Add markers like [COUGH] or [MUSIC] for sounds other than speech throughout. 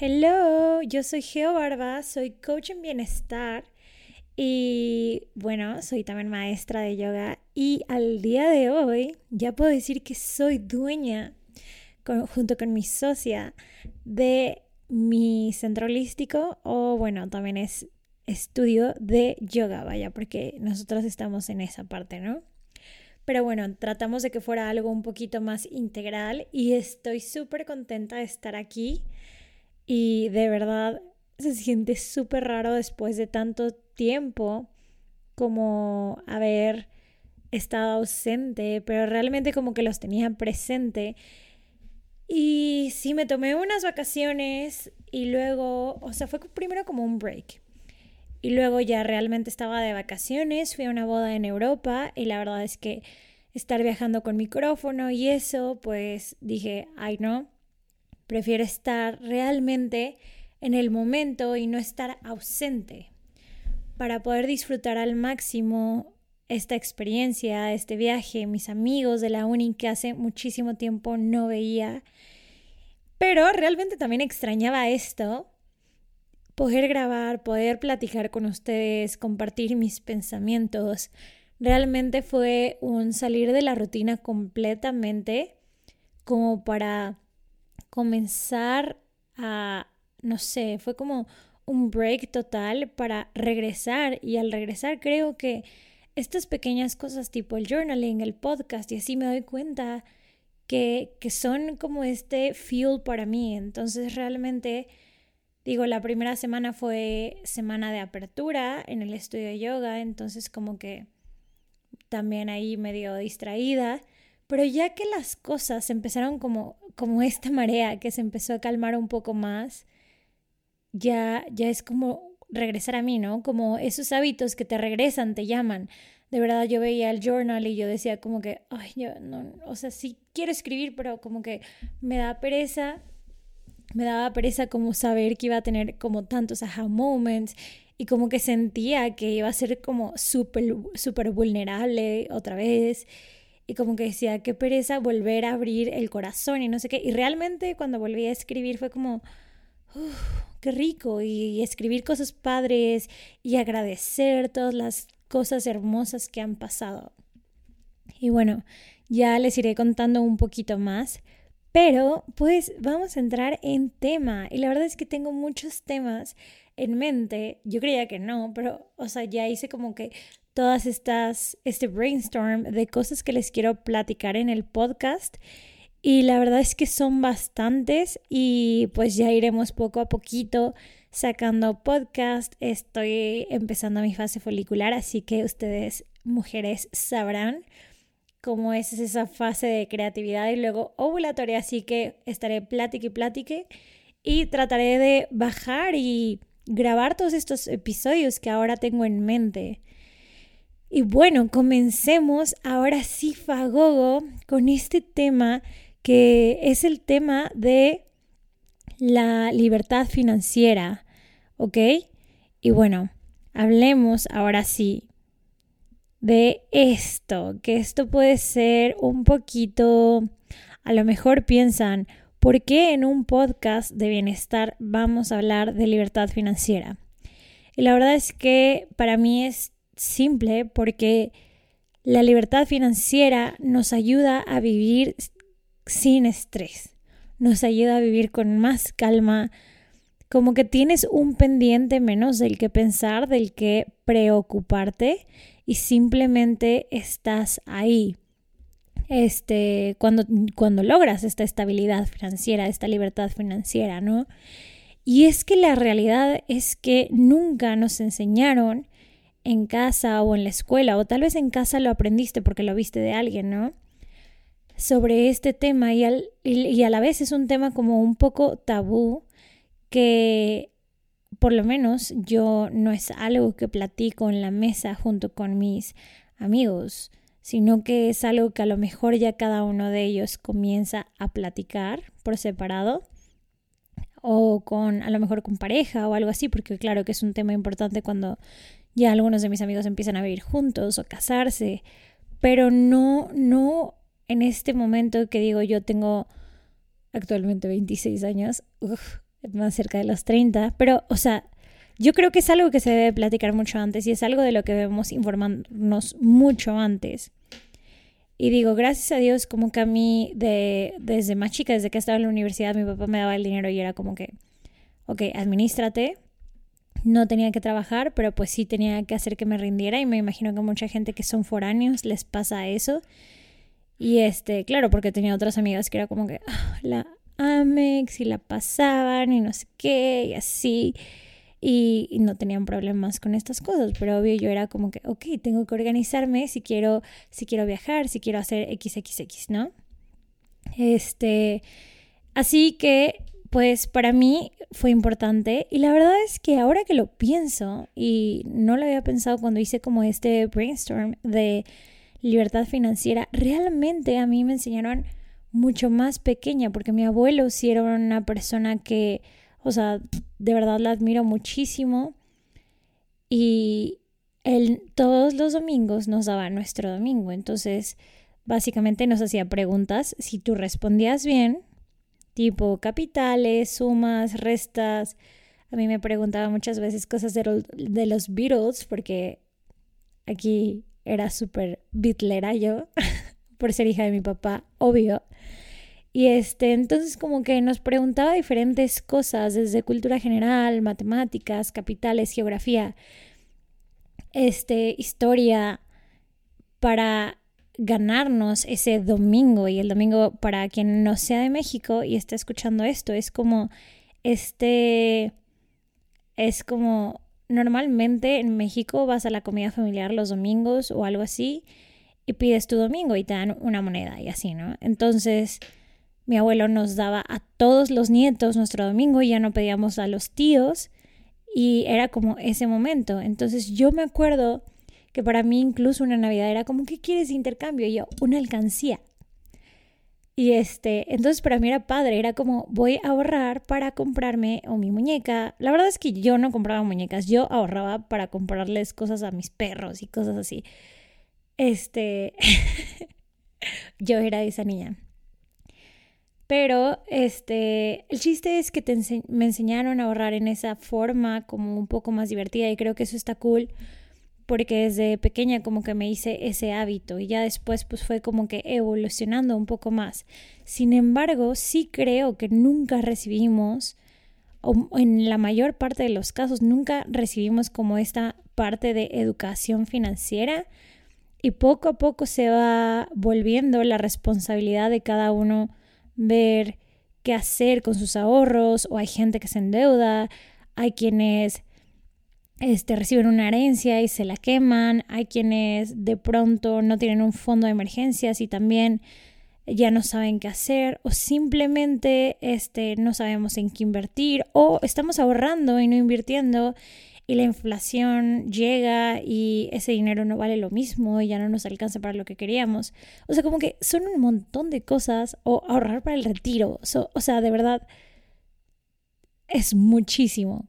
Hello, yo soy Geo Barba, soy coach en bienestar y bueno, soy también maestra de yoga y al día de hoy ya puedo decir que soy dueña, junto con mi socia, de mi centro holístico o bueno, también es estudio de yoga, vaya, porque nosotros estamos en esa parte, ¿no? Pero bueno, tratamos de que fuera algo un poquito más integral y estoy súper contenta de estar aquí y de verdad se siente súper raro después de tanto tiempo como haber estado ausente, pero realmente como que los tenía presente. Y sí, me tomé unas vacaciones y luego, o sea, fue primero como un break. Y luego ya realmente estaba de vacaciones, fui a una boda en Europa y la verdad es que estar viajando con micrófono y eso, pues dije, ay no, prefiero estar realmente en el momento y no estar ausente para poder disfrutar al máximo esta experiencia, este viaje, mis amigos de la uni que hace muchísimo tiempo no veía. Pero realmente también extrañaba esto, poder grabar, poder platicar con ustedes, compartir mis pensamientos. Realmente fue un salir de la rutina completamente como para comenzar a, no sé, fue como un break total para regresar y al regresar creo que estas pequeñas cosas tipo el journaling, el podcast y así me doy cuenta que, que son como este fuel para mí. Entonces realmente digo, la primera semana fue semana de apertura en el estudio de yoga, entonces como que también ahí medio distraída. Pero ya que las cosas empezaron como, como esta marea que se empezó a calmar un poco más, ya, ya es como regresar a mí, ¿no? Como esos hábitos que te regresan, te llaman. De verdad yo veía el journal y yo decía como que, ay, yo no, o sea, sí quiero escribir, pero como que me da pereza, me daba pereza como saber que iba a tener como tantos aha moments y como que sentía que iba a ser como súper, súper vulnerable otra vez y como que decía, qué pereza volver a abrir el corazón y no sé qué. Y realmente cuando volví a escribir fue como, qué rico y escribir cosas padres y agradecer todas las cosas hermosas que han pasado. Y bueno, ya les iré contando un poquito más, pero pues vamos a entrar en tema. Y la verdad es que tengo muchos temas en mente. Yo creía que no, pero o sea, ya hice como que todas estas, este brainstorm de cosas que les quiero platicar en el podcast. Y la verdad es que son bastantes y pues ya iremos poco a poquito sacando podcast. Estoy empezando mi fase folicular, así que ustedes mujeres sabrán cómo es esa fase de creatividad y luego ovulatoria, así que estaré plática y plática y trataré de bajar y grabar todos estos episodios que ahora tengo en mente. Y bueno, comencemos ahora sí, Fagogo, con este tema que es el tema de la libertad financiera, ¿ok? Y bueno, hablemos ahora sí de esto, que esto puede ser un poquito, a lo mejor piensan, ¿por qué en un podcast de bienestar vamos a hablar de libertad financiera? Y la verdad es que para mí es simple porque la libertad financiera nos ayuda a vivir sin estrés. Nos ayuda a vivir con más calma, como que tienes un pendiente menos del que pensar, del que preocuparte y simplemente estás ahí. Este, cuando, cuando logras esta estabilidad financiera, esta libertad financiera, ¿no? Y es que la realidad es que nunca nos enseñaron en casa o en la escuela, o tal vez en casa lo aprendiste porque lo viste de alguien, ¿no? sobre este tema y, y, a la vez es un tema como un poco tabú que por lo menos yo no es algo que platico en la mesa junto con mis amigos, sino que es algo que a lo mejor ya cada uno de ellos comienza a platicar por separado o con a lo mejor con pareja o algo así, porque claro que es un tema importante cuando ya algunos de mis amigos empiezan a vivir juntos o casarse, pero no no en este momento que digo yo tengo actualmente 26 años, más cerca de los 30, pero, o sea, yo creo que es algo que se debe platicar mucho antes y es algo de lo que debemos informarnos mucho antes. Y digo, gracias a Dios, como que a mí, de, desde más chica, desde que estaba en la universidad, mi papá me daba el dinero y era como que, ok, administrate. No tenía que trabajar, pero pues sí tenía que hacer que me rindiera y me imagino que mucha gente que son foráneos les pasa eso. Y este, claro, porque tenía otras amigas que era como que ah, la Amex y la pasaban y no sé qué y así. Y, no tenían problemas con estas cosas, pero obvio yo era como que, ok, tengo que organizarme si quiero, si quiero viajar, si quiero hacer XXX, ¿no? Este, así que, pues para mí fue importante y la verdad es que ahora que lo pienso y no lo había pensado cuando hice como este brainstorm de libertad financiera, realmente a mí me enseñaron mucho más pequeña, porque mi abuelo sí era una persona que, o sea, de verdad la admiro muchísimo. Y él todos los domingos nos daba nuestro domingo. Entonces, básicamente nos hacía preguntas. Si tú respondías bien, tipo capitales, sumas, restas. A mí me preguntaba muchas veces cosas de, los Beatles, porque aquí era súper bitlera yo, [LAUGHS] por ser hija de mi papá, obvio. Y este, entonces como que nos preguntaba diferentes cosas, desde cultura general, matemáticas, capitales, geografía, este, historia, para ganarnos ese domingo. Y el domingo, para quien no sea de México y esté escuchando esto, es como este, es como normalmente en México vas a la comida familiar los domingos o algo así y pides tu domingo y te dan una moneda y así, ¿no? Entonces, mi abuelo nos daba a todos los nietos nuestro domingo y ya no pedíamos a los tíos y era como ese momento. Entonces, yo me acuerdo que para mí incluso una Navidad era como, ¿qué quieres de intercambio? Y yo, una alcancía. Y este, entonces para mí era padre, era como voy a ahorrar para comprarme o mi muñeca. La verdad es que yo no compraba muñecas, yo ahorraba para comprarles cosas a mis perros y cosas así. Este, [LAUGHS] yo era esa niña. Pero este, el chiste es que me enseñaron a ahorrar en esa forma como un poco más divertida y creo que eso está cool porque desde pequeña como que me hice ese hábito y ya después pues fue como que evolucionando un poco más. Sin embargo, sí creo que nunca recibimos, o en la mayor parte de los casos, nunca recibimos como esta parte de educación financiera y poco a poco se va volviendo la responsabilidad de cada uno ver qué hacer con sus ahorros o hay gente que se endeuda, hay quienes este, reciben una herencia y se la queman, hay quienes de pronto no tienen un fondo de emergencias y también ya no saben qué hacer o simplemente este, no sabemos en qué invertir o estamos ahorrando y no invirtiendo y la inflación llega y ese dinero no vale lo mismo y ya no nos alcanza para lo que queríamos. O sea, como que son un montón de cosas o ahorrar para el retiro. o sea, de verdad es muchísimo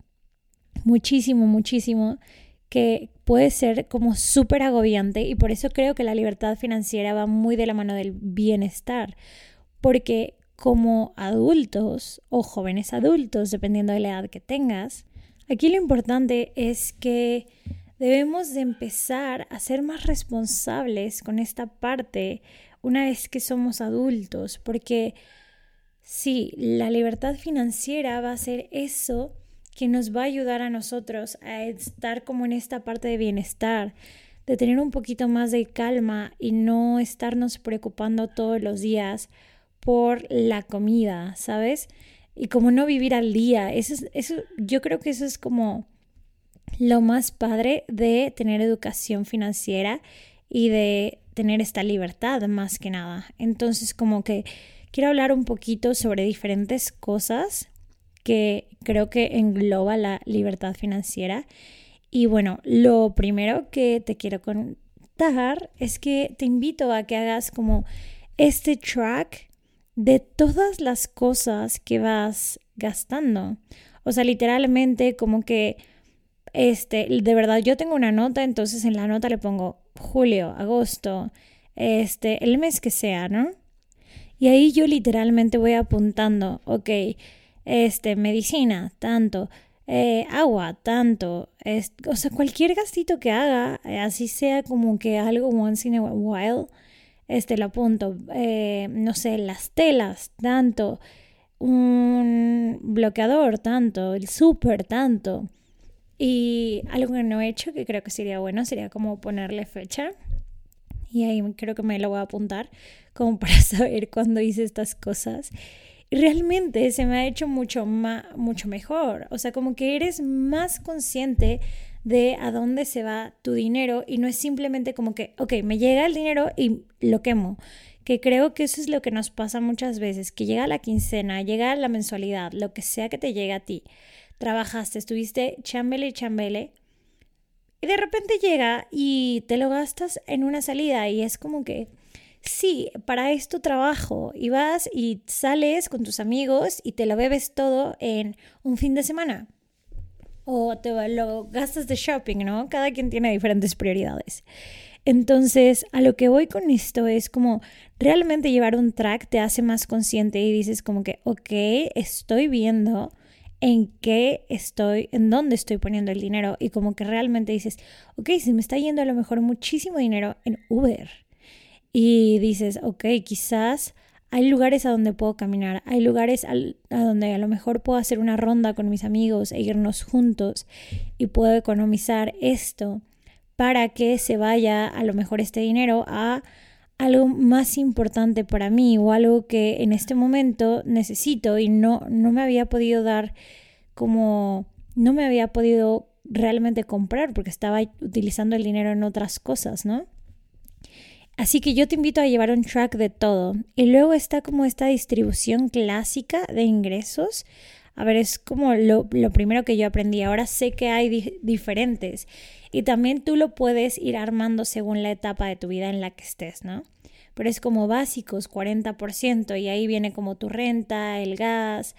muchísimo, muchísimo, que puede ser como súper agobiante y por eso creo que la libertad financiera va muy de la mano del bienestar, porque como adultos o jóvenes adultos, dependiendo de la edad que tengas, aquí lo importante es que debemos de empezar a ser más responsables con esta parte una vez que somos adultos, porque sí, la libertad financiera va a ser eso que nos va a ayudar a nosotros a estar como en esta parte de bienestar, de tener un poquito más de calma y no estarnos preocupando todos los días por la comida, ¿sabes? Y como no vivir al día. Eso, eso, yo creo que eso es como lo más padre de tener educación financiera y de tener esta libertad más que nada. Entonces como que quiero hablar un poquito sobre diferentes cosas que creo que engloba la libertad financiera. Y bueno, lo primero que te quiero contar es que te invito a que hagas como este track de todas las cosas que vas gastando. O sea, literalmente como que, este, de verdad, yo tengo una nota, entonces en la nota le pongo julio, agosto, este, el mes que sea, ¿no? Y ahí yo literalmente voy apuntando, ok, este, medicina, tanto, eh, agua, tanto, o sea, cualquier gastito que haga, eh, así sea como que algo once in a while, este, lo apunto, eh, no sé, las telas, tanto, un bloqueador, tanto, el súper, tanto. Y algo que no he hecho, que creo que sería bueno, sería como ponerle fecha. Y ahí creo que me lo voy a apuntar, como [LAUGHS] para saber cuándo hice estas cosas. Y realmente se me ha hecho mucho, más, mucho mejor. O sea, como que eres más consciente de a dónde se va tu dinero y no es simplemente como que, ok, me llega el dinero y lo quemo que creo que eso es lo que nos pasa muchas veces, que llega la quincena, llega la mensualidad, lo que sea que te llegue a ti, trabajaste, estuviste chambele y chambele, y de repente llega y te lo gastas en una salida y es como que, sí, para esto trabajo y vas y sales con tus amigos y te lo bebes todo en un fin de semana. O te lo gastas de shopping, ¿no? Cada quien tiene diferentes prioridades. Entonces, a lo que voy con esto es como realmente llevar un track te hace más consciente y dices como que, ok, estoy viendo en qué estoy, en dónde estoy poniendo el dinero y como que realmente dices, ok, se me está yendo a lo mejor muchísimo dinero en Uber. Y dices, ok, quizás hay lugares a donde puedo caminar, hay lugares a donde a lo mejor puedo hacer una ronda con mis amigos e irnos juntos y puedo economizar esto para que se vaya a lo mejor este dinero a algo más importante para mí o algo que en este momento necesito y no, no me había podido dar como, no me había podido realmente comprar porque estaba utilizando el dinero en otras cosas, ¿no? Así que yo te invito a llevar un track de todo. Y luego está como esta distribución clásica de ingresos a ver, es como lo, primero que yo aprendí. Ahora sé que hay diferentes y también tú lo puedes ir armando según la etapa de tu vida en la que estés, ¿no? Pero es como básicos, 40%, y ahí viene como tu renta, el gas,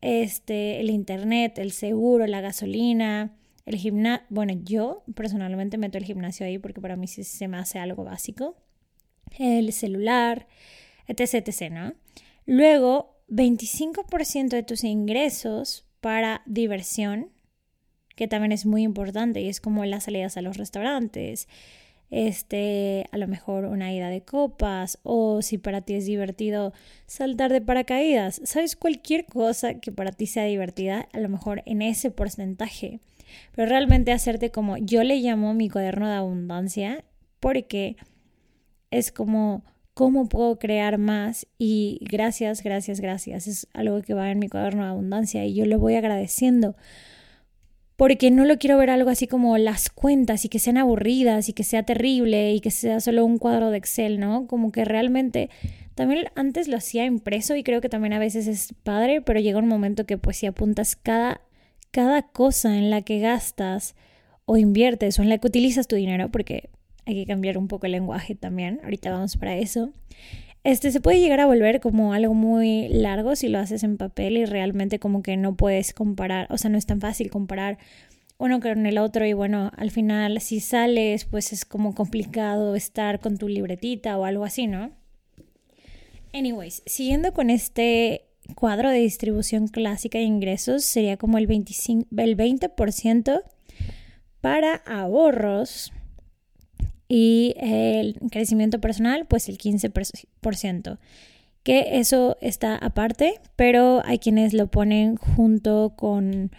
este, el internet, el seguro, la gasolina, el gimnasio. Bueno, yo personalmente meto el gimnasio ahí porque para mí se me hace algo básico. El celular, etc, etc, ¿no? Luego 25% de tus ingresos para diversión, que también es muy importante y es como las salidas a los restaurantes, este, a lo mejor una ida de copas o si para ti es divertido saltar de paracaídas, sabes cualquier cosa que para ti sea divertida, a lo mejor en ese porcentaje, pero realmente hacerte como yo le llamo mi cuaderno de abundancia porque es como cómo puedo crear más y gracias, gracias, gracias. Es algo que va en mi cuaderno de abundancia y yo le voy agradeciendo porque no lo quiero ver algo así como las cuentas y que sean aburridas y que sea terrible y que sea solo un cuadro de Excel, ¿no? Como que realmente también antes lo hacía impreso y creo que también a veces es padre, pero llega un momento que pues si apuntas cada, cada cosa en la que gastas o inviertes o en la que utilizas tu dinero, porque hay que cambiar un poco el lenguaje también, ahorita vamos para eso. Este se puede llegar a volver como algo muy largo si lo haces en papel y realmente como que no puedes comparar, o sea, no es tan fácil comparar uno con el otro y bueno, al final si sales pues es como complicado estar con tu libretita o algo así, ¿no? Anyways, siguiendo con este cuadro de distribución clásica de ingresos sería como el, 25, el 20% para ahorros, y el crecimiento personal, pues el 15%. Que eso está aparte, pero hay quienes lo ponen junto con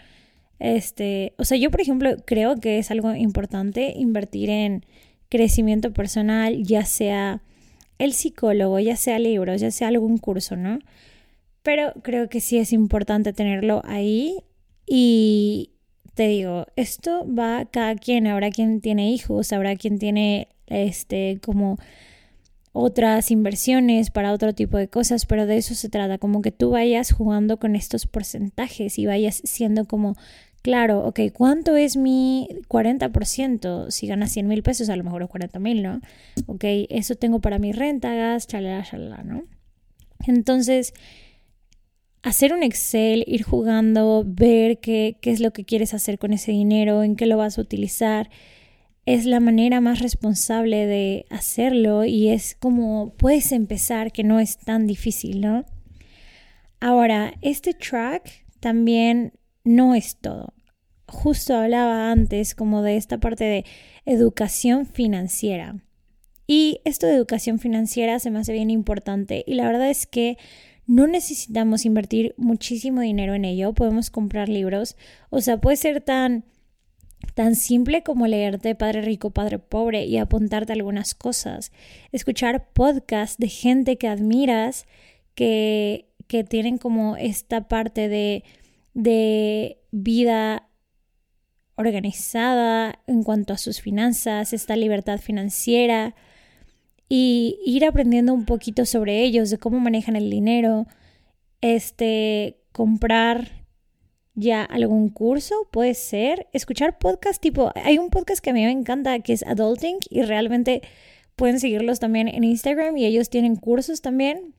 este, o sea, yo por ejemplo creo que es algo importante invertir en crecimiento personal, ya sea el psicólogo, ya sea libros, ya sea algún curso, ¿no? Pero creo que sí es importante tenerlo ahí y, te digo, esto va cada quien, habrá quien tiene hijos, habrá quien tiene este como otras inversiones, para otro tipo de cosas, pero de eso se trata, como que tú vayas jugando con estos porcentajes y vayas siendo como, claro, ok, ¿cuánto es mi 40%? Si ganas 100 mil pesos, a lo mejor es 40 mil, ¿no? Ok, eso tengo para mi renta, gas, chalala, chalala, ¿no? Entonces, hacer un Excel, ir jugando, ver qué, qué es lo que quieres hacer con ese dinero, en qué lo vas a utilizar es la manera más responsable de hacerlo y es como puedes empezar que no es tan difícil, ¿no? Ahora, este track también no es todo. Justo hablaba antes como de esta parte de educación financiera. Y esto de educación financiera se me hace bien importante y la verdad es que no necesitamos invertir muchísimo dinero en ello, podemos comprar libros, o sea, puede ser tan Tan simple como leerte Padre Rico, Padre Pobre y apuntarte algunas cosas. Escuchar podcasts de gente que admiras, que, que tienen como esta parte de, de vida organizada en cuanto a sus finanzas, esta libertad financiera y ir aprendiendo un poquito sobre ellos, de cómo manejan el dinero, este, comprar ya algún curso, puede ser, escuchar podcast tipo, hay un podcast que a mí me encanta que es Adulting y realmente pueden seguirlos también en Instagram y ellos tienen cursos también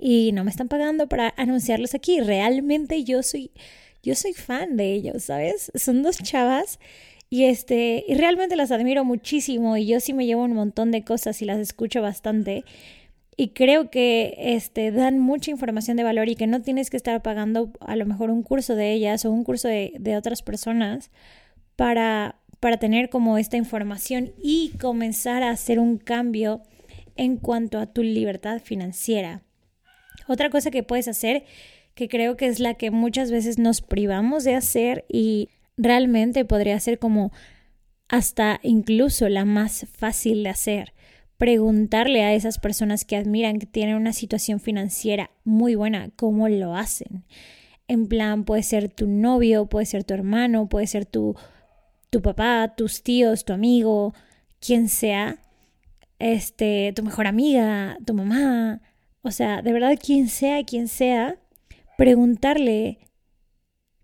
y no me están pagando para anunciarlos aquí, realmente yo soy yo soy fan de ellos, ¿sabes? Son dos chavas y este y realmente las admiro muchísimo y yo sí me llevo un montón de cosas y las escucho bastante y creo que este, dan mucha información de valor y que no tienes que estar pagando a lo mejor un curso de ellas o un curso de, de otras personas para, para tener como esta información y comenzar a hacer un cambio en cuanto a tu libertad financiera. Otra cosa que puedes hacer, que creo que es la que muchas veces nos privamos de hacer y realmente podría ser como hasta incluso la más fácil de hacer, preguntarle a esas personas que admiran que tienen una situación financiera muy buena cómo lo hacen. En plan, puede ser tu novio, puede ser tu hermano, puede ser tu, tu papá, tus tíos, tu amigo, quien sea, este, tu mejor amiga, tu mamá, o sea, de verdad quien sea, quien sea, preguntarle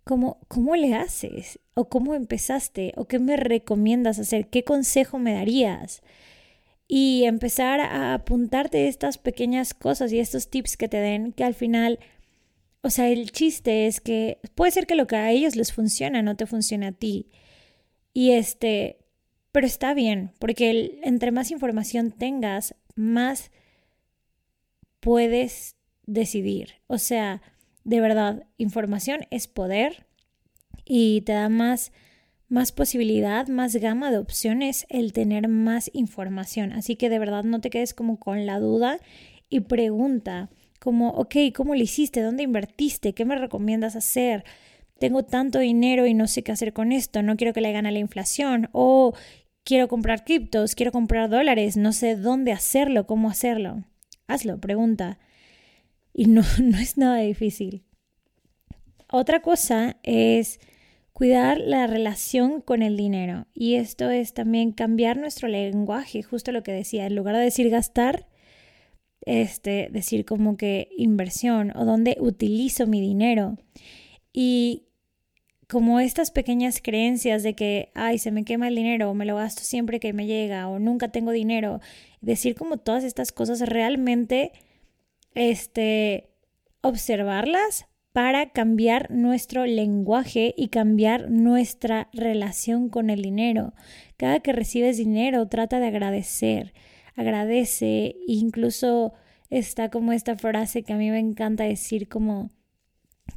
cómo, cómo le haces, o cómo empezaste, o qué me recomiendas hacer, qué consejo me darías y empezar a apuntarte estas pequeñas cosas y estos tips que te den que al final, o sea, el chiste es que puede ser que lo que a ellos les funciona no te funcione a ti. Y este, pero está bien, porque entre más información tengas, más puedes decidir. O sea, de verdad, información es poder y te da más más posibilidad, más gama de opciones el tener más información. Así que de verdad no te quedes como con la duda y pregunta como, ok, ¿cómo lo hiciste? ¿Dónde invertiste? ¿Qué me recomiendas hacer? Tengo tanto dinero y no sé qué hacer con esto, no quiero que le gane la inflación o quiero comprar criptos, quiero comprar dólares, no sé dónde hacerlo, cómo hacerlo. Hazlo, pregunta. Y no, [LAUGHS] no es nada difícil. Otra cosa es cuidar la relación con el dinero. Y esto es también cambiar nuestro lenguaje, justo lo que decía, en lugar de decir gastar, este, decir como que inversión o dónde utilizo mi dinero. Y como estas pequeñas creencias de que, ay, se me quema el dinero, o me lo gasto siempre que me llega, o nunca tengo dinero, decir como todas estas cosas realmente, este, observarlas para cambiar nuestro lenguaje y cambiar nuestra relación con el dinero. Cada que recibes dinero, trata de agradecer. Agradece, incluso está como esta frase que a mí me encanta decir como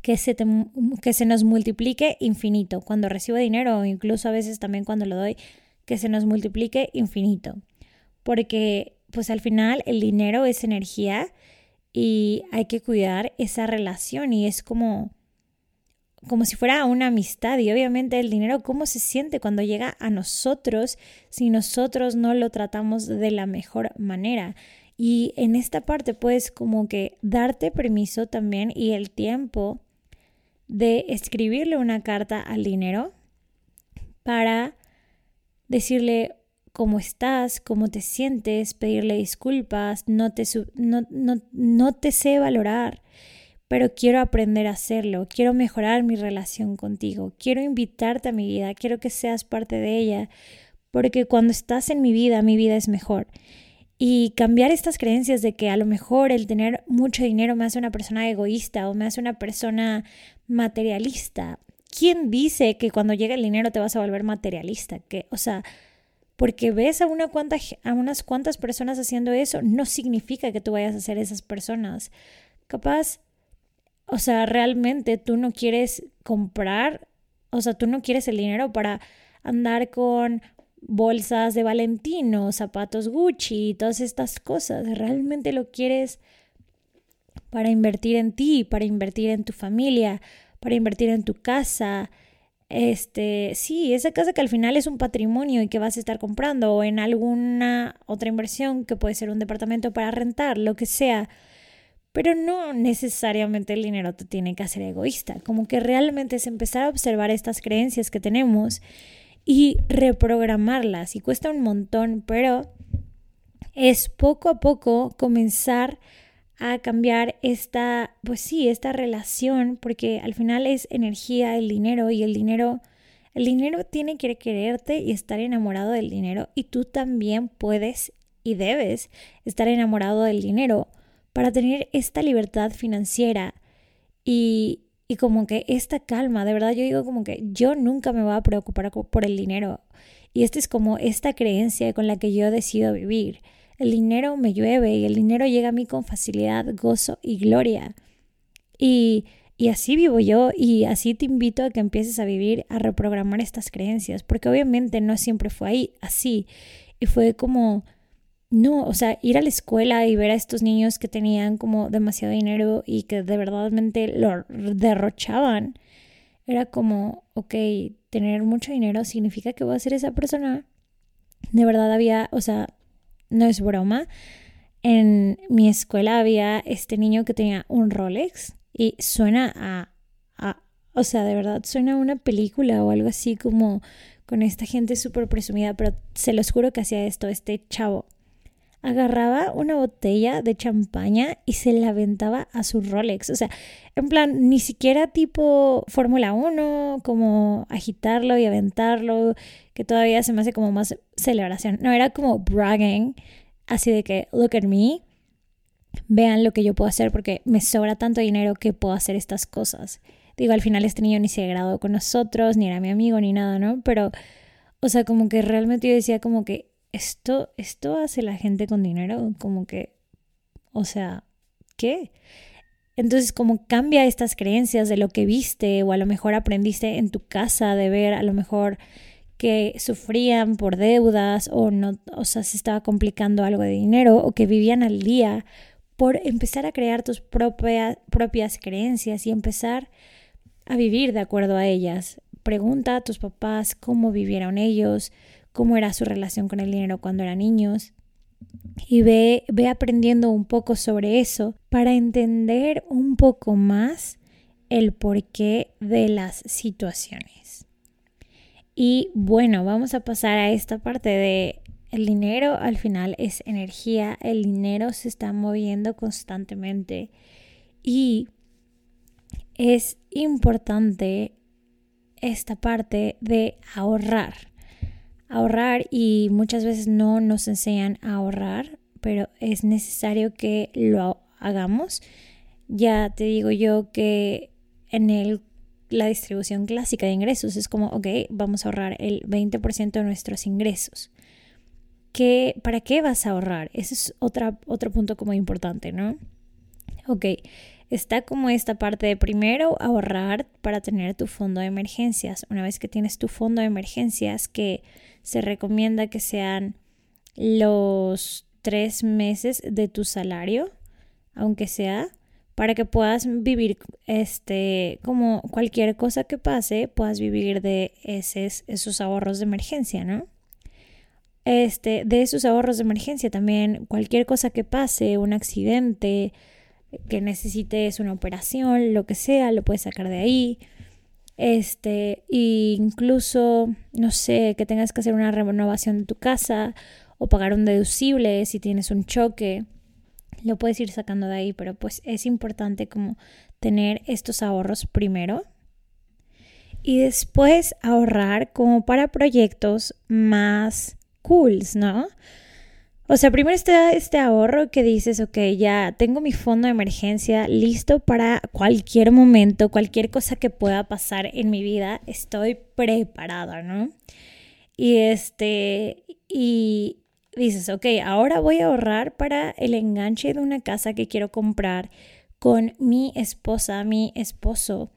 que se, que se nos multiplique infinito. Cuando recibo dinero incluso a veces también cuando lo doy, que se nos multiplique infinito. Porque pues al final el dinero es energía y hay que cuidar esa relación y es como como si fuera una amistad y obviamente el dinero cómo se siente cuando llega a nosotros si nosotros no lo tratamos de la mejor manera. Y en esta parte puedes como que darte permiso también y el tiempo de escribirle una carta al dinero para decirle cómo estás, cómo te sientes, pedirle disculpas, no te, no, no, no te sé valorar, pero quiero aprender a hacerlo, quiero mejorar mi relación contigo, quiero invitarte a mi vida, quiero que seas parte de ella, porque cuando estás en mi vida, mi vida es mejor. Y cambiar estas creencias de que a lo mejor el tener mucho dinero me hace una persona egoísta o me hace una persona materialista. ¿Quién dice que cuando llega el dinero te vas a volver materialista? Que, o sea, porque ves a, una cuanta, a unas cuantas personas haciendo eso, no significa que tú vayas a ser esas personas. Capaz, o sea, realmente tú no quieres comprar, o sea, tú no quieres el dinero para andar con bolsas de Valentino, zapatos Gucci, todas estas cosas. Realmente lo quieres para invertir en ti, para invertir en tu familia, para invertir en tu casa, este, sí, esa casa que al final es un patrimonio y que vas a estar comprando o en alguna otra inversión que puede ser un departamento para rentar, lo que sea. Pero no necesariamente el dinero te tiene que hacer egoísta, como que realmente es empezar a observar estas creencias que tenemos y reprogramarlas. Y cuesta un montón, pero es poco a poco comenzar a cambiar esta, pues sí, esta relación, porque al final es energía, el dinero y el dinero, el dinero tiene que quererte y estar enamorado del dinero y tú también puedes y debes estar enamorado del dinero para tener esta libertad financiera y, y como que esta calma, de verdad yo digo como que yo nunca me voy a preocupar por el dinero y esta es como esta creencia con la que yo decido vivir. El dinero me llueve y el dinero llega a mí con facilidad, gozo y gloria. Y, y así vivo yo y así te invito a que empieces a vivir, a reprogramar estas creencias, porque obviamente no siempre fue ahí, así. Y fue como, no, o sea, ir a la escuela y ver a estos niños que tenían como demasiado dinero y que de verdadmente lo derrochaban, era como, ok, tener mucho dinero significa que voy a ser esa persona. De verdad había, o sea, no es broma. En mi escuela había este niño que tenía un Rolex y suena a, a o sea, de verdad suena a una película o algo así como con esta gente súper presumida, pero se los juro que hacía esto, este chavo. Agarraba una botella de champaña y se la aventaba a su Rolex. O sea, en plan, ni siquiera tipo Fórmula 1, como agitarlo y aventarlo que todavía se me hace como más celebración. No, era como bragging, así de que, look at me, vean lo que yo puedo hacer porque me sobra tanto dinero que puedo hacer estas cosas. Digo, al final este niño ni se graduó con nosotros, ni era mi amigo, ni nada, ¿no? Pero, o sea, como que realmente yo decía como que esto, esto hace la gente con dinero, como que, o sea, ¿qué? Entonces, como cambia estas creencias de lo que viste o a lo mejor aprendiste en tu casa de ver a lo mejor que sufrían por deudas o no, o sea, se estaba complicando algo de dinero o que vivían al día por empezar a crear tus propias creencias y empezar a vivir de acuerdo a ellas. Pregunta a tus papás cómo vivieron ellos, cómo era su relación con el dinero cuando eran niños y ve, ve aprendiendo un poco sobre eso para entender un poco más el porqué de las situaciones. Y bueno, vamos a pasar a esta parte de el dinero al final es energía, el dinero se está moviendo constantemente y es importante esta parte de ahorrar. Ahorrar y muchas veces no nos enseñan a ahorrar, pero es necesario que lo hagamos. Ya te digo yo que en el la distribución clásica de ingresos. Es como, ok, vamos a ahorrar el 20% de nuestros ingresos. ¿Qué, ¿Para qué vas a ahorrar? Ese es otra, otro punto como importante, ¿no? Ok, está como esta parte de primero ahorrar para tener tu fondo de emergencias. Una vez que tienes tu fondo de emergencias, que se recomienda que sean los tres meses de tu salario, aunque sea, para que puedas vivir este como cualquier cosa que pase, puedas vivir de esos, esos ahorros de emergencia, ¿no? Este, de esos ahorros de emergencia también cualquier cosa que pase, un accidente, que necesites una operación, lo que sea, lo puedes sacar de ahí. Este, e incluso, no sé, que tengas que hacer una renovación de tu casa o pagar un deducible si tienes un choque. Lo puedes ir sacando de ahí, pero pues es importante como tener estos ahorros primero y después ahorrar como para proyectos más cools, ¿no? O sea, primero está este ahorro que dices, ok, ya tengo mi fondo de emergencia listo para cualquier momento, cualquier cosa que pueda pasar en mi vida, estoy preparada, ¿no? Y este, y dices, ok, ahora voy a ahorrar para el enganche de una casa que quiero comprar con mi esposa, mi esposo.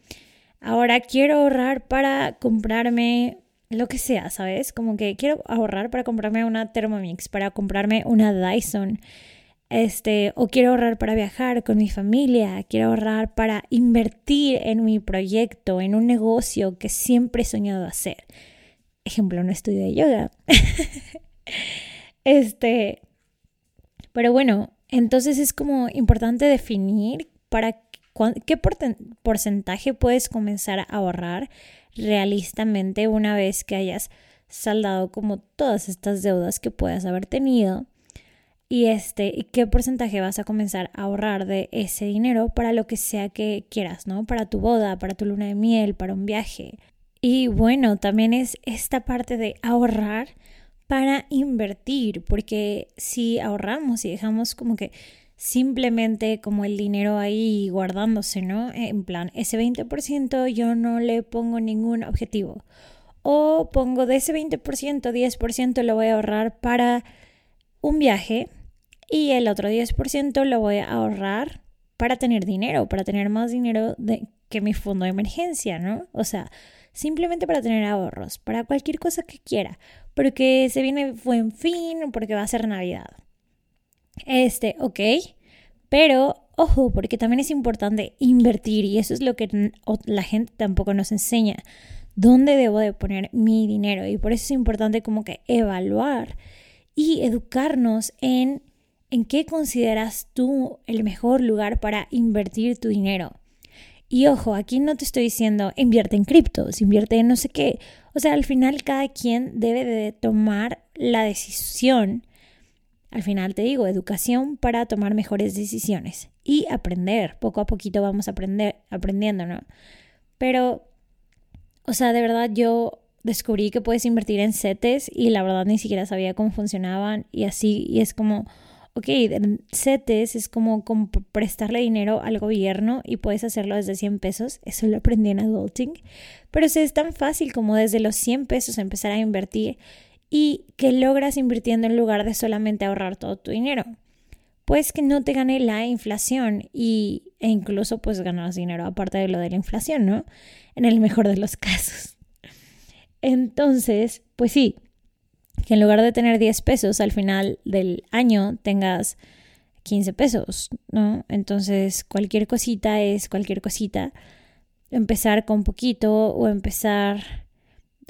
Ahora quiero ahorrar para comprarme lo que sea, ¿sabes? Como que quiero ahorrar para comprarme una Thermomix, para comprarme una Dyson. Este, o quiero ahorrar para viajar con mi familia, quiero ahorrar para invertir en mi proyecto, en un negocio que siempre he soñado hacer. Ejemplo, un estudio de yoga. [LAUGHS] este, pero bueno, entonces es como importante definir para qué porcentaje puedes comenzar a ahorrar realistamente una vez que hayas saldado como todas estas deudas que puedas haber tenido y este y qué porcentaje vas a comenzar a ahorrar de ese dinero para lo que sea que quieras, ¿no? Para tu boda, para tu luna de miel, para un viaje. Y bueno, también es esta parte de ahorrar para invertir, porque si ahorramos y dejamos como que simplemente como el dinero ahí guardándose, ¿no? En plan, ese 20% yo no le pongo ningún objetivo. O pongo de ese 20%, 10% lo voy a ahorrar para un viaje y el otro 10% lo voy a ahorrar para tener dinero, para tener más dinero de, que mi fondo de emergencia, ¿no? O sea, simplemente para tener ahorros, para cualquier cosa que quiera, porque se viene buen fin o porque va a ser Navidad. Este, ok, pero ojo, porque también es importante invertir y eso es lo que la gente tampoco nos enseña. ¿Dónde debo de poner mi dinero? Y por eso es importante como que evaluar y educarnos en en qué consideras tú el mejor lugar para invertir tu dinero. Y ojo, aquí no te estoy diciendo invierte en criptos, invierte en no sé qué. O sea, al final cada quien debe de tomar la decisión al final te digo, educación para tomar mejores decisiones y aprender. Poco a poquito vamos a aprender, aprendiendo, ¿no? Pero, o sea, de verdad yo descubrí que puedes invertir en CETES y la verdad ni siquiera sabía cómo funcionaban y así, y es como, ok, CETES es como, prestarle dinero al gobierno y puedes hacerlo desde 100 pesos, eso lo aprendí en adulting, pero es tan fácil como desde los 100 pesos empezar a invertir y que logras invirtiendo en lugar de solamente ahorrar todo tu dinero. Pues que no te gane la inflación y, e incluso pues ganas dinero aparte de lo de la inflación, ¿no? En el mejor de los [LAUGHS] casos. Entonces, pues sí, que en lugar de tener 10 pesos al final del año tengas 15 pesos, ¿no? Entonces, cualquier cosita es cualquier cosita. Empezar con poquito o empezar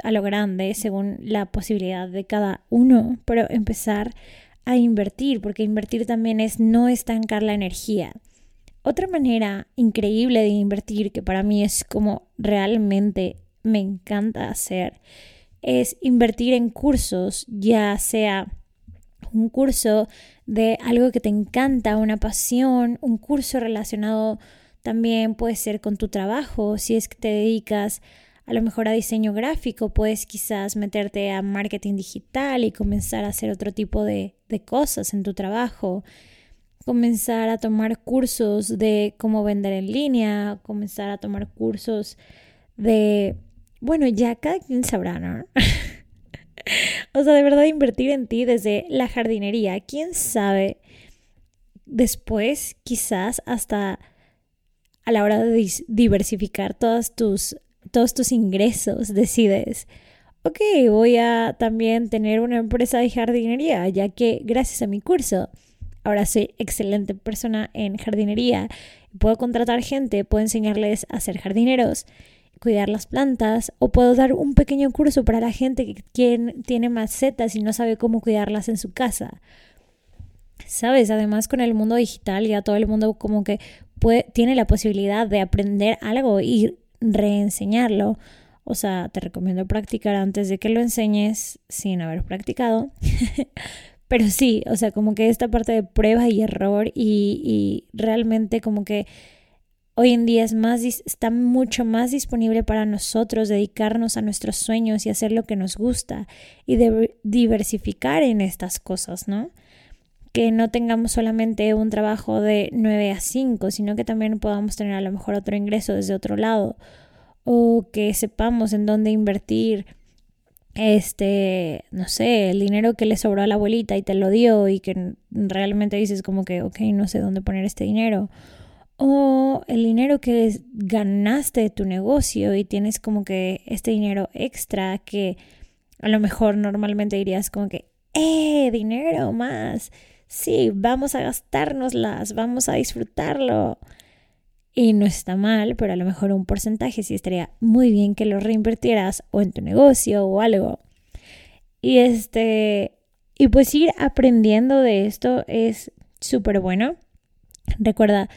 a lo grande según la posibilidad de cada uno, pero empezar a invertir, porque invertir también es no estancar la energía. Otra manera increíble de invertir, que para mí es como realmente me encanta hacer, es invertir en cursos, ya sea un curso de algo que te encanta, una pasión, un curso relacionado también puede ser con tu trabajo, si es que te dedicas a lo mejor a diseño gráfico, puedes quizás meterte a marketing digital y comenzar a hacer otro tipo de, cosas en tu trabajo, comenzar a tomar cursos de cómo vender en línea, comenzar a tomar cursos de, bueno, ya cada quien sabrá, ¿no? [LAUGHS] o sea, de verdad invertir en ti desde la jardinería, quién sabe, después quizás hasta a la hora de diversificar todas tus todos tus ingresos, [LAUGHS] decides, ok, voy a también tener una empresa de jardinería, ya que gracias a mi curso, ahora soy excelente persona en jardinería, puedo contratar gente, puedo enseñarles a ser jardineros, cuidar las plantas, o puedo dar un pequeño curso para la gente que tiene macetas y no sabe cómo cuidarlas en su casa. Sabes, además con el mundo digital ya todo el mundo como que tiene la posibilidad de aprender algo y reenseñarlo. O sea, te recomiendo practicar antes de que lo enseñes sin haber practicado. [LAUGHS] Pero sí, o sea, como que esta parte de prueba y error y, y realmente como que hoy en día es más, está mucho más disponible para nosotros dedicarnos a nuestros sueños y hacer lo que nos gusta y de diversificar en estas cosas, ¿no? Que no tengamos solamente un trabajo de 9 a 5, sino que también podamos tener a lo mejor otro ingreso desde otro lado o que sepamos en dónde invertir este, no sé, el dinero que le sobró a la abuelita y te lo dio y que realmente dices como que, ok, no sé dónde poner este dinero o el dinero que ganaste de tu negocio y tienes como que este dinero extra que a lo mejor normalmente dirías como que, ¡eh! Dinero más. Sí, vamos a gastárnoslas, vamos a disfrutarlo. Y no está mal, pero a lo mejor un porcentaje sí estaría muy bien que lo reinvirtieras o en tu negocio o algo. Y este, y pues ir aprendiendo de esto es súper bueno. Recuerda,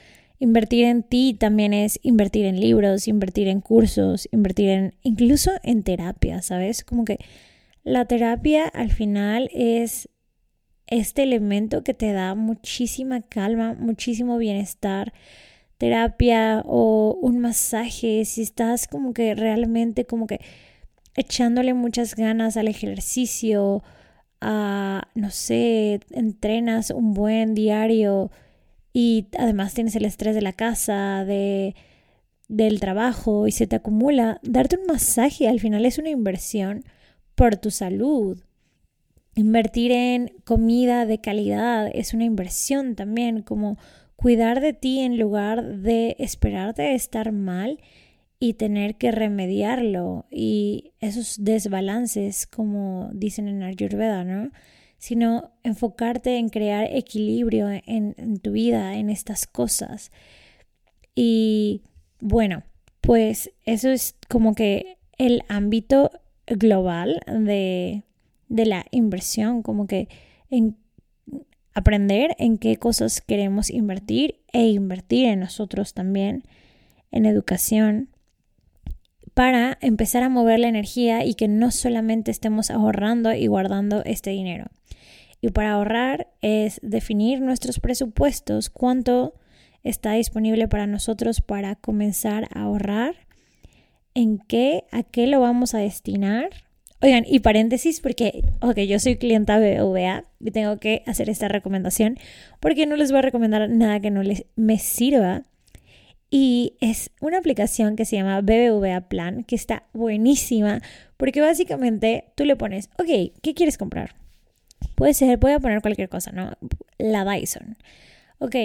Invertir en ti también es invertir en libros, invertir en cursos, invertir en incluso en terapia, ¿sabes? Como que la terapia al final es este elemento que te da muchísima calma, muchísimo bienestar. Terapia o un masaje, si estás como que realmente como que echándole muchas ganas al ejercicio, a, no sé, entrenas un buen diario, y además tienes el estrés de la casa, de, del trabajo y se te acumula, darte un masaje al final es una inversión por tu salud. Invertir en comida de calidad es una inversión también, como cuidar de ti en lugar de esperarte estar mal y tener que remediarlo y esos desbalances como dicen en Ayurveda, ¿no? sino enfocarte en crear equilibrio en, tu vida, en estas cosas. Y bueno, pues eso es como que el ámbito global de, de la inversión, como que en aprender en qué cosas queremos invertir e invertir en nosotros también, en educación, para empezar a mover la energía y que no solamente estemos ahorrando y guardando este dinero. Y para ahorrar es definir nuestros presupuestos, cuánto está disponible para nosotros para comenzar a ahorrar, en qué, a qué lo vamos a destinar. Oigan, y paréntesis, porque, ok, yo soy clienta BBVA y tengo que hacer esta recomendación porque no les voy a recomendar nada que no les me sirva. Y es una aplicación que se llama BBVA Plan, que está buenísima porque básicamente tú le pones, ok, ¿qué quieres comprar? Puede ser, voy a poner cualquier cosa, ¿no? La Dyson. Ok,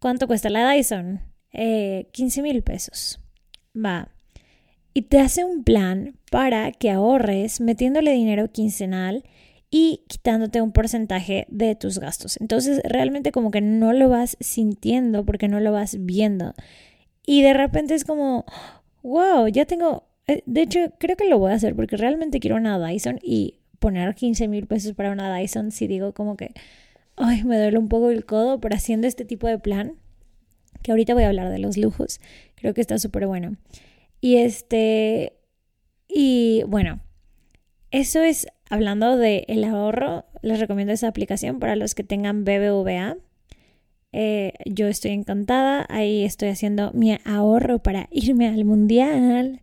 ¿cuánto cuesta la Dyson? Eh, 15 mil pesos. Va. Y te hace un plan para que ahorres metiéndole dinero quincenal y quitándote un porcentaje de tus gastos. Entonces realmente como que no lo vas sintiendo porque no lo vas viendo. Y de repente es como, wow, ya tengo... Eh, de hecho, creo que lo voy a hacer porque realmente quiero una Dyson y poner 15 mil pesos para una Dyson si digo como que, ay, me duele un poco el codo, pero haciendo este tipo de plan, que ahorita voy a hablar de los lujos, creo que está súper bueno. Y este, y bueno, eso es hablando del el ahorro, les recomiendo esa aplicación para los que tengan BBVA. Eh, yo estoy encantada, ahí estoy haciendo mi ahorro para irme al mundial.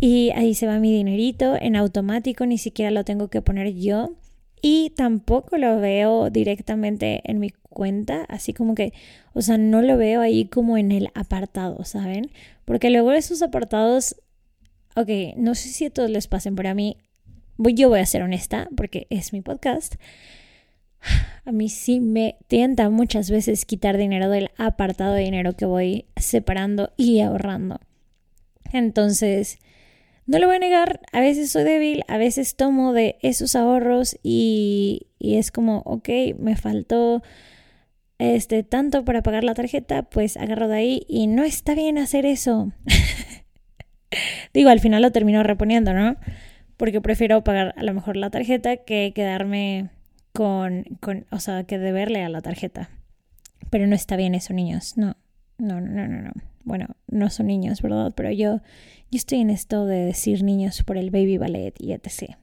Y ahí se va mi dinerito en automático, ni siquiera lo tengo que poner yo. Y tampoco lo veo directamente en mi cuenta, así como que, o sea, no lo veo ahí como en el apartado, ¿saben? Porque luego esos apartados, ok, no sé si a todos les pasen, pero a mí, yo voy a ser honesta, porque es mi podcast. A mí sí me tienta muchas veces quitar dinero del apartado de dinero que voy separando y ahorrando. Entonces, no lo voy a negar, a veces soy débil, a veces tomo de esos ahorros y, y es como, ok, me faltó este tanto para pagar la tarjeta, pues agarro de ahí y no está bien hacer eso. [LAUGHS] Digo, al final lo termino reponiendo, ¿no? Porque prefiero pagar a lo mejor la tarjeta que quedarme con, con, o sea, que deberle a la tarjeta. Pero no está bien eso, niños, no, no, no, no, no. Bueno, no son niños, ¿verdad? Pero yo, yo estoy en esto de decir niños por el baby ballet y etc.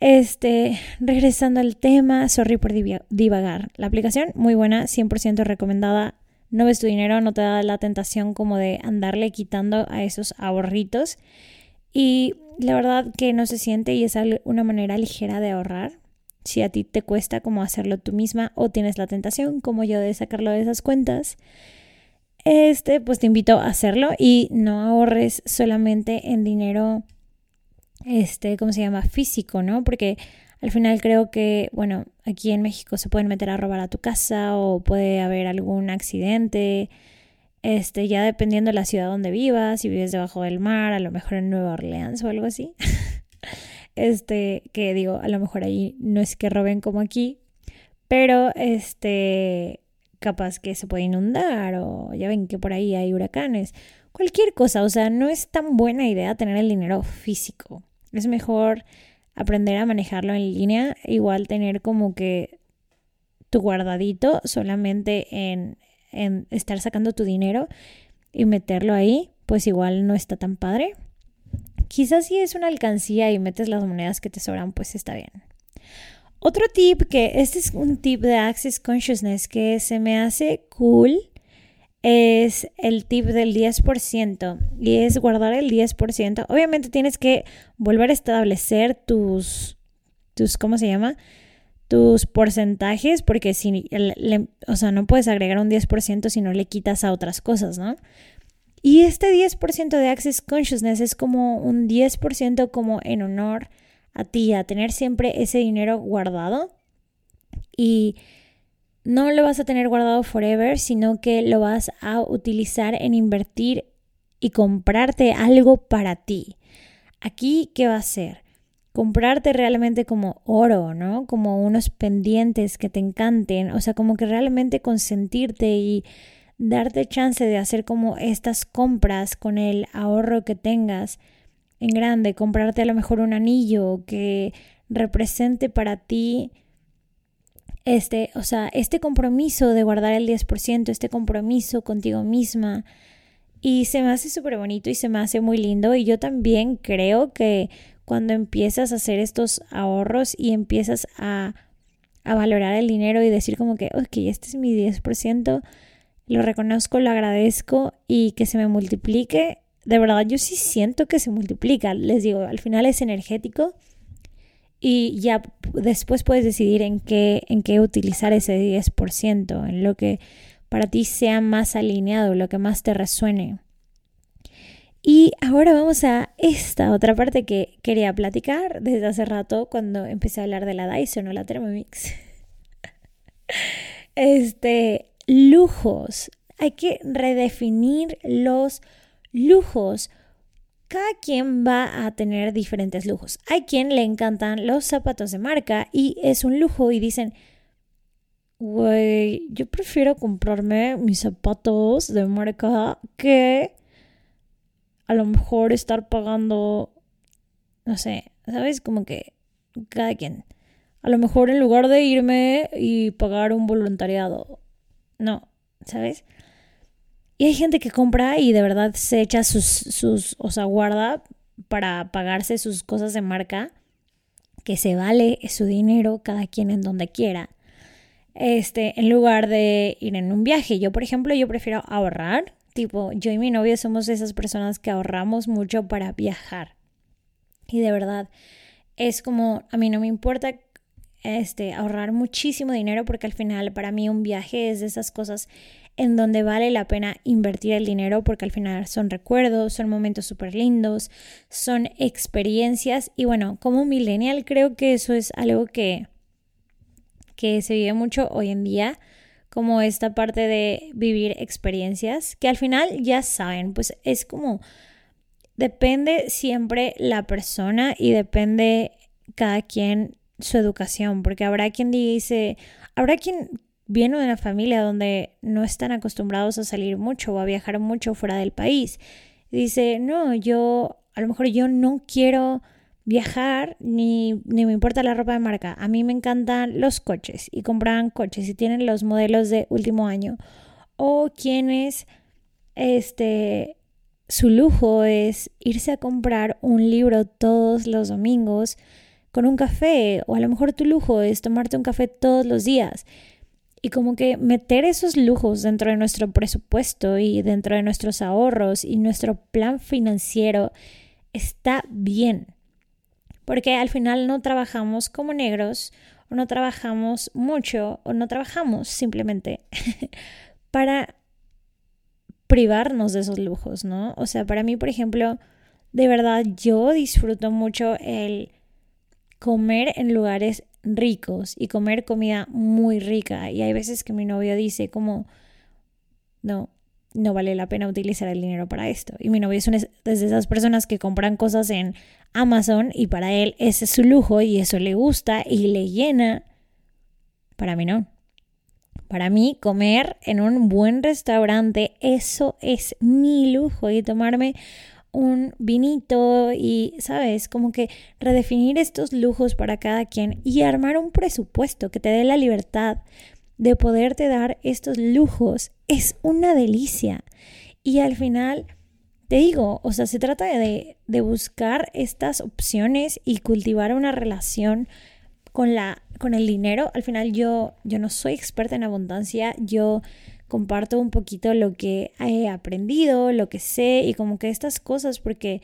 Este, regresando al tema, sorry por divagar. La aplicación, muy buena, 100% recomendada. No ves tu dinero, no te da la tentación como de andarle quitando a esos ahorritos. Y la verdad que no se siente y es una manera ligera de ahorrar. Si a ti te cuesta como hacerlo tú misma o tienes la tentación como yo de sacarlo de esas cuentas, este, pues te invito a hacerlo y no ahorres solamente en dinero este, ¿cómo se llama? Físico, ¿no? Porque al final creo que, bueno, aquí en México se pueden meter a robar a tu casa o puede haber algún accidente, este, ya dependiendo de la ciudad donde vivas, si vives debajo del mar, a lo mejor en Nueva Orleans o algo así. [LAUGHS] este, que digo, a lo mejor ahí no es que roben como aquí, pero este, capaz que se puede inundar o ya ven que por ahí hay huracanes. Cualquier cosa, o sea, no es tan buena idea tener el dinero físico. Es mejor aprender a manejarlo en línea, igual tener como que tu guardadito solamente en, en estar sacando tu dinero y meterlo ahí, pues igual no está tan padre. Quizás si es una alcancía y metes las monedas que te sobran, pues está bien. Otro tip que este es un tip de Access Consciousness que se me hace cool es el tip del 10% y es guardar el 10%. Obviamente tienes que volver a establecer tus, tus ¿cómo se llama? Tus porcentajes porque si, o sea, no puedes agregar un 10% si no le quitas a otras cosas, ¿no? Y este 10% de Access Consciousness es como un 10% como en honor ti, a tener siempre ese dinero guardado y no lo vas a tener guardado forever, sino que lo vas a utilizar en invertir y comprarte algo para ti. Aquí, ¿qué va a ser? Comprarte realmente como oro, ¿no? Como unos pendientes que te encanten, o sea, como que realmente consentirte y darte chance de hacer como estas compras con el ahorro que tengas en grande, comprarte a lo mejor un anillo que represente para ti este, o sea, este compromiso de guardar el 10%, este compromiso contigo misma. Y se me hace súper bonito y se me hace muy lindo. Y yo también creo que cuando empiezas a hacer estos ahorros y empiezas a, a valorar el dinero y decir como que, ok, este es mi 10%, lo reconozco, lo agradezco y que se me multiplique. De verdad, yo sí siento que se multiplica. Les digo, al final es energético y ya después puedes decidir en qué, en qué utilizar ese 10%, en lo que para ti sea más alineado, lo que más te resuene. Y ahora vamos a esta otra parte que quería platicar desde hace rato cuando empecé a hablar de la Dyson o la Thermomix. [LAUGHS] Este, lujos. Hay que redefinir los lujos cada quien va a tener diferentes lujos. Hay quien le encantan los zapatos de marca y es un lujo y dicen, güey, yo prefiero comprarme mis zapatos de marca que a lo mejor estar pagando, no sé, ¿sabes? Como que cada quien. A lo mejor en lugar de irme y pagar un voluntariado, no, ¿sabes? Y hay gente que compra y de verdad se echa sus, sus, o sea, guarda para pagarse sus cosas de marca, que se vale su dinero cada quien en donde quiera. Este, en lugar de ir en un viaje. Yo, por ejemplo, yo prefiero ahorrar. Tipo, yo y mi novio somos esas personas que ahorramos mucho para viajar. Y de verdad, es como, a mí no me importa este, ahorrar muchísimo dinero porque al final para mí un viaje es de esas cosas en donde vale la pena invertir el dinero porque al final son recuerdos, son momentos súper lindos, son experiencias. Y bueno, como millennial creo que eso es algo que, que se vive mucho hoy en día como esta parte de vivir experiencias que al final ya saben, pues es como depende siempre la persona y depende cada quien su educación, porque habrá quien dice, habrá quien viene de una familia donde no están acostumbrados a salir mucho o a viajar mucho fuera del país. Dice, no, yo, a lo mejor yo no quiero viajar ni, ni me importa la ropa de marca. A mí me encantan los coches y compran coches y tienen los modelos de último año. o quienes este su lujo es irse a comprar un libro todos los domingos con un café o a lo mejor tu lujo es tomarte un café todos los días. Y como que meter esos lujos dentro de nuestro presupuesto y dentro de nuestros ahorros y nuestro plan financiero está bien. Porque al final no trabajamos como negros o no trabajamos mucho o no trabajamos simplemente [LAUGHS] para privarnos de esos lujos, ¿no? O sea, para mí, por ejemplo, de verdad yo disfruto mucho el comer en lugares ricos y comer comida muy rica. Y hay veces que mi novio dice como, no, no vale la pena utilizar el dinero para esto. Y mi novio es, una, de esas personas que compran cosas en Amazon y para él ese es su lujo y eso le gusta y le llena. Para mí no. Para mí comer en un buen restaurante, eso es mi lujo y tomarme un vinito y, ¿sabes? Como que redefinir estos lujos para cada quien y armar un presupuesto que te dé la libertad de poderte dar estos lujos es una delicia. Y al final, te digo, o sea, se trata de, de buscar estas opciones y cultivar una relación con la con el dinero, al final yo, yo no soy experta en abundancia, yo comparto un poquito lo que he aprendido, lo que sé y como que estas cosas porque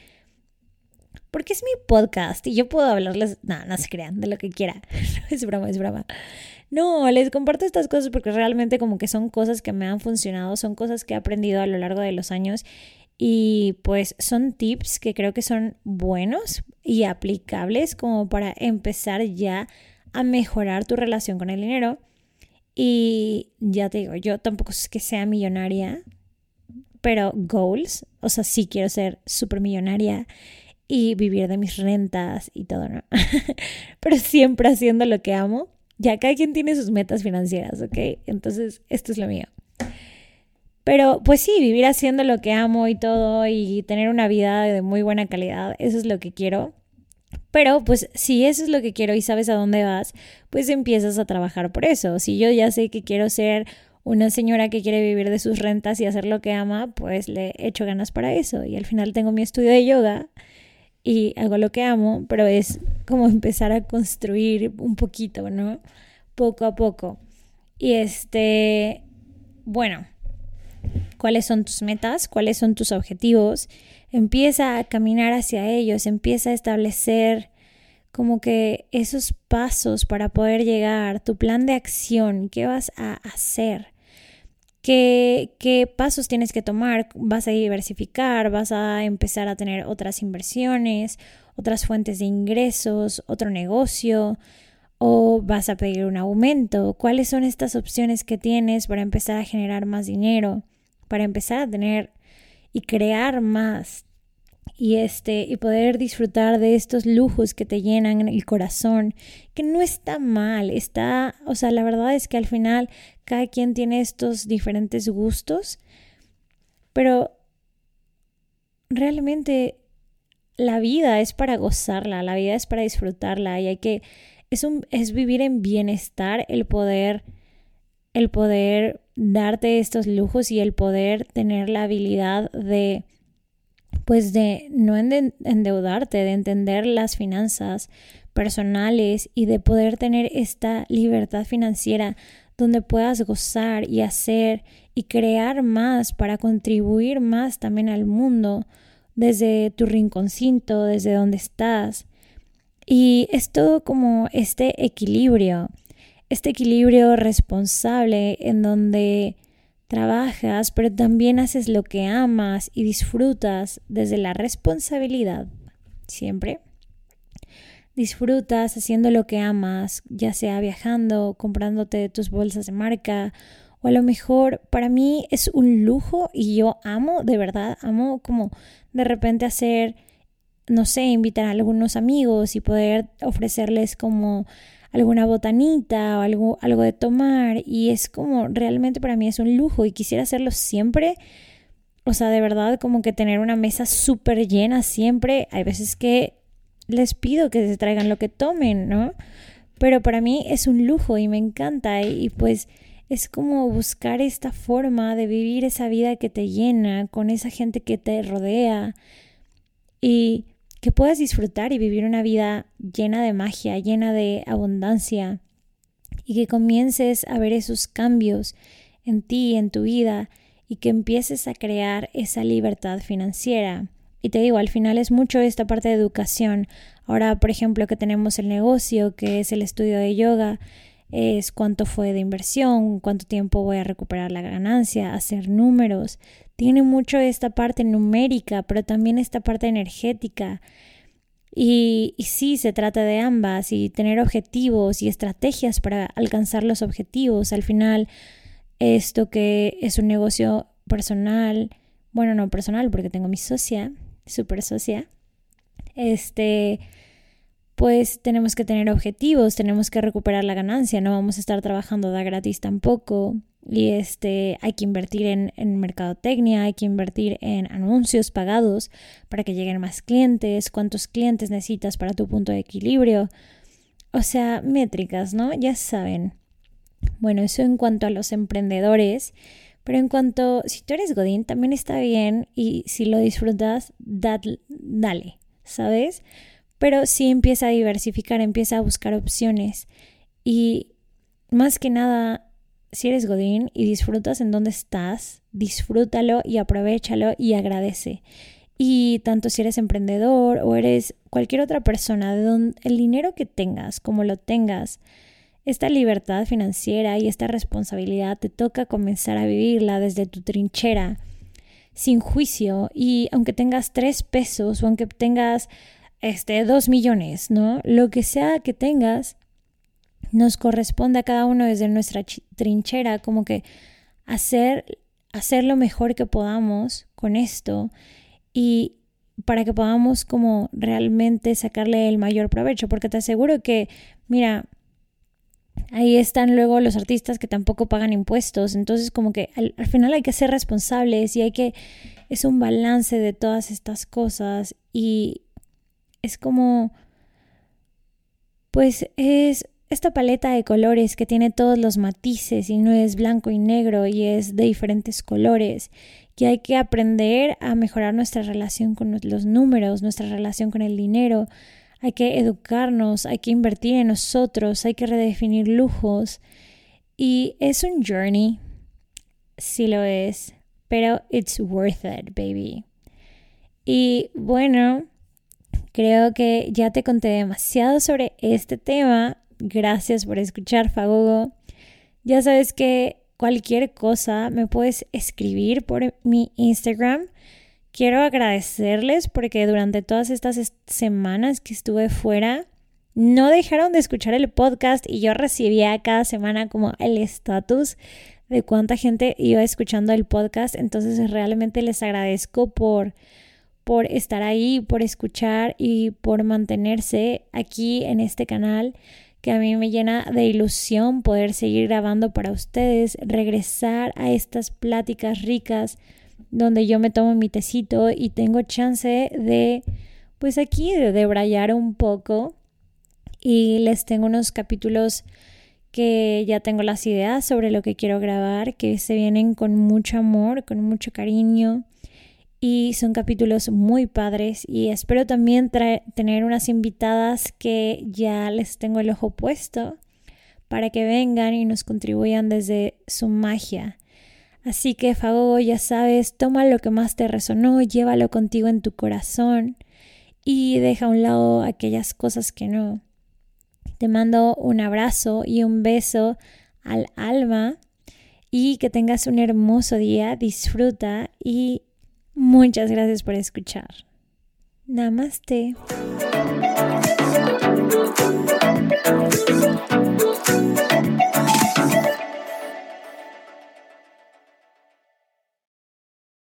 porque es mi podcast y yo puedo hablarles, no, no se crean, de lo que quiera. [LAUGHS] es broma, es broma. No, les comparto estas cosas porque realmente como que son cosas que me han funcionado, son cosas que he aprendido a lo largo de los años y pues son tips que creo que son buenos y aplicables como para empezar ya a mejorar tu relación con el dinero. Y ya te digo, yo tampoco es que sea millonaria, pero goals, o sea, sí quiero ser súper millonaria y vivir de mis rentas y todo, ¿no? [LAUGHS] pero siempre haciendo lo que amo. Ya cada quien tiene sus metas financieras, ¿ok? Entonces, esto es lo mío. Pero pues sí, vivir haciendo lo que amo y todo y tener una vida de muy buena calidad, eso es lo que quiero. Pero pues si eso es lo que quiero y sabes a dónde vas, pues empiezas a trabajar por eso. Si yo ya sé que quiero ser una señora que quiere vivir de sus rentas y hacer lo que ama, pues le echo ganas para eso. Y al final tengo mi estudio de yoga y hago lo que amo, pero es como empezar a construir un poquito, ¿no? Poco a poco. Y este, bueno, ¿cuáles son tus metas? ¿Cuáles son tus objetivos? Empieza a caminar hacia ellos, empieza a establecer como que esos pasos para poder llegar, tu plan de acción, qué vas a hacer, qué, qué pasos tienes que tomar, vas a diversificar, vas a empezar a tener otras inversiones, otras fuentes de ingresos, otro negocio, o vas a pedir un aumento, cuáles son estas opciones que tienes para empezar a generar más dinero, para empezar a tener y crear más y este y poder disfrutar de estos lujos que te llenan el corazón, que no está mal, está, o sea, la verdad es que al final cada quien tiene estos diferentes gustos, pero realmente la vida es para gozarla, la vida es para disfrutarla y hay que es un es vivir en bienestar el poder el poder darte estos lujos y el poder tener la habilidad de pues de no endeudarte, de entender las finanzas personales y de poder tener esta libertad financiera donde puedas gozar y hacer y crear más para contribuir más también al mundo desde tu rinconcito, desde donde estás. Y es todo como este equilibrio este equilibrio responsable en donde trabajas, pero también haces lo que amas y disfrutas desde la responsabilidad, siempre. Disfrutas haciendo lo que amas, ya sea viajando, comprándote tus bolsas de marca, o a lo mejor para mí es un lujo y yo amo, de verdad, amo como de repente hacer, no sé, invitar a algunos amigos y poder ofrecerles como alguna botanita o algo, algo de tomar y es como realmente para mí es un lujo y quisiera hacerlo siempre. O sea, de verdad como que tener una mesa súper llena siempre. Hay veces que les pido que se traigan lo que tomen, ¿no? Pero para mí es un lujo y me encanta y, pues es como buscar esta forma de vivir esa vida que te llena, con esa gente que te rodea y que puedas disfrutar y vivir una vida llena de magia, llena de abundancia y que comiences a ver esos cambios en ti, en tu vida y que empieces a crear esa libertad financiera. Y te digo, al final es mucho esta parte de educación. Ahora, por ejemplo, que tenemos el negocio, que es el estudio de yoga, es cuánto fue de inversión, cuánto tiempo voy a recuperar la ganancia, hacer números. Tiene mucho esta parte numérica, pero también esta parte energética. Y, sí, se trata de ambas y tener objetivos y estrategias para alcanzar los objetivos. Al final, esto que es un negocio personal, bueno, no personal porque tengo mi socia, super socia, este, pues tenemos que tener objetivos, tenemos que recuperar la ganancia, no vamos a estar trabajando de gratis tampoco. Y este, hay que invertir en, en mercadotecnia, hay que invertir en anuncios pagados para que lleguen más clientes, cuántos clientes necesitas para tu punto de equilibrio. O sea, métricas, ¿no? Ya saben. Bueno, eso en cuanto a los emprendedores. Pero en cuanto, si tú eres Godín, también está bien y si lo disfrutas, dale, ¿sabes? Pero sí empieza a diversificar, empieza a buscar opciones. Y más que nada, si eres Godín y disfrutas en donde estás, disfrútalo y aprovechalo y agradece. Y tanto si eres emprendedor o eres cualquier otra persona, de el dinero que tengas, como lo tengas, esta libertad financiera y esta responsabilidad te toca comenzar a vivirla desde tu trinchera, sin juicio. Y aunque tengas tres pesos o aunque tengas este, dos millones, ¿no? Lo que sea que tengas, nos corresponde a cada uno desde nuestra trinchera, como que hacer, hacer lo mejor que podamos con esto y para que podamos como realmente sacarle el mayor provecho, porque te aseguro que, mira, ahí están luego los artistas que tampoco pagan impuestos, entonces como que al, al final hay que ser responsables y hay que, es un balance de todas estas cosas y, es como, pues es esta paleta de colores que tiene todos los matices y no es blanco y negro y es de diferentes colores, que hay que aprender a mejorar nuestra relación con los números, nuestra relación con el dinero, hay que educarnos, hay que invertir en nosotros, hay que redefinir lujos y es un journey, sí lo es, pero it's worth it, baby. Y bueno, Creo que ya te conté demasiado sobre este tema. Gracias por escuchar, Fagogo. Ya sabes que cualquier cosa me puedes escribir por mi Instagram. Quiero agradecerles porque durante todas estas semanas que estuve fuera, no dejaron de escuchar el podcast y yo recibía cada semana como el estatus de cuánta gente iba escuchando el podcast. Entonces realmente les agradezco por por estar ahí, por escuchar y por mantenerse aquí en este canal que a mí me llena de ilusión poder seguir grabando para ustedes, regresar a estas pláticas ricas donde yo me tomo mi tecito y tengo chance de, pues aquí, de un poco. Y les tengo unos capítulos que ya tengo las ideas sobre lo que quiero grabar, que se vienen con mucho amor, con mucho cariño y son capítulos muy padres y espero también tener unas invitadas que ya les tengo el ojo puesto para que vengan y nos contribuyan desde su magia. Así que Fagogo, ya sabes, toma lo que más te resonó, llévalo contigo en tu corazón y deja a un lado aquellas cosas que no. Te mando un abrazo y un beso al alma y que tengas un hermoso día, disfruta y Muchas gracias por escuchar. Namaste.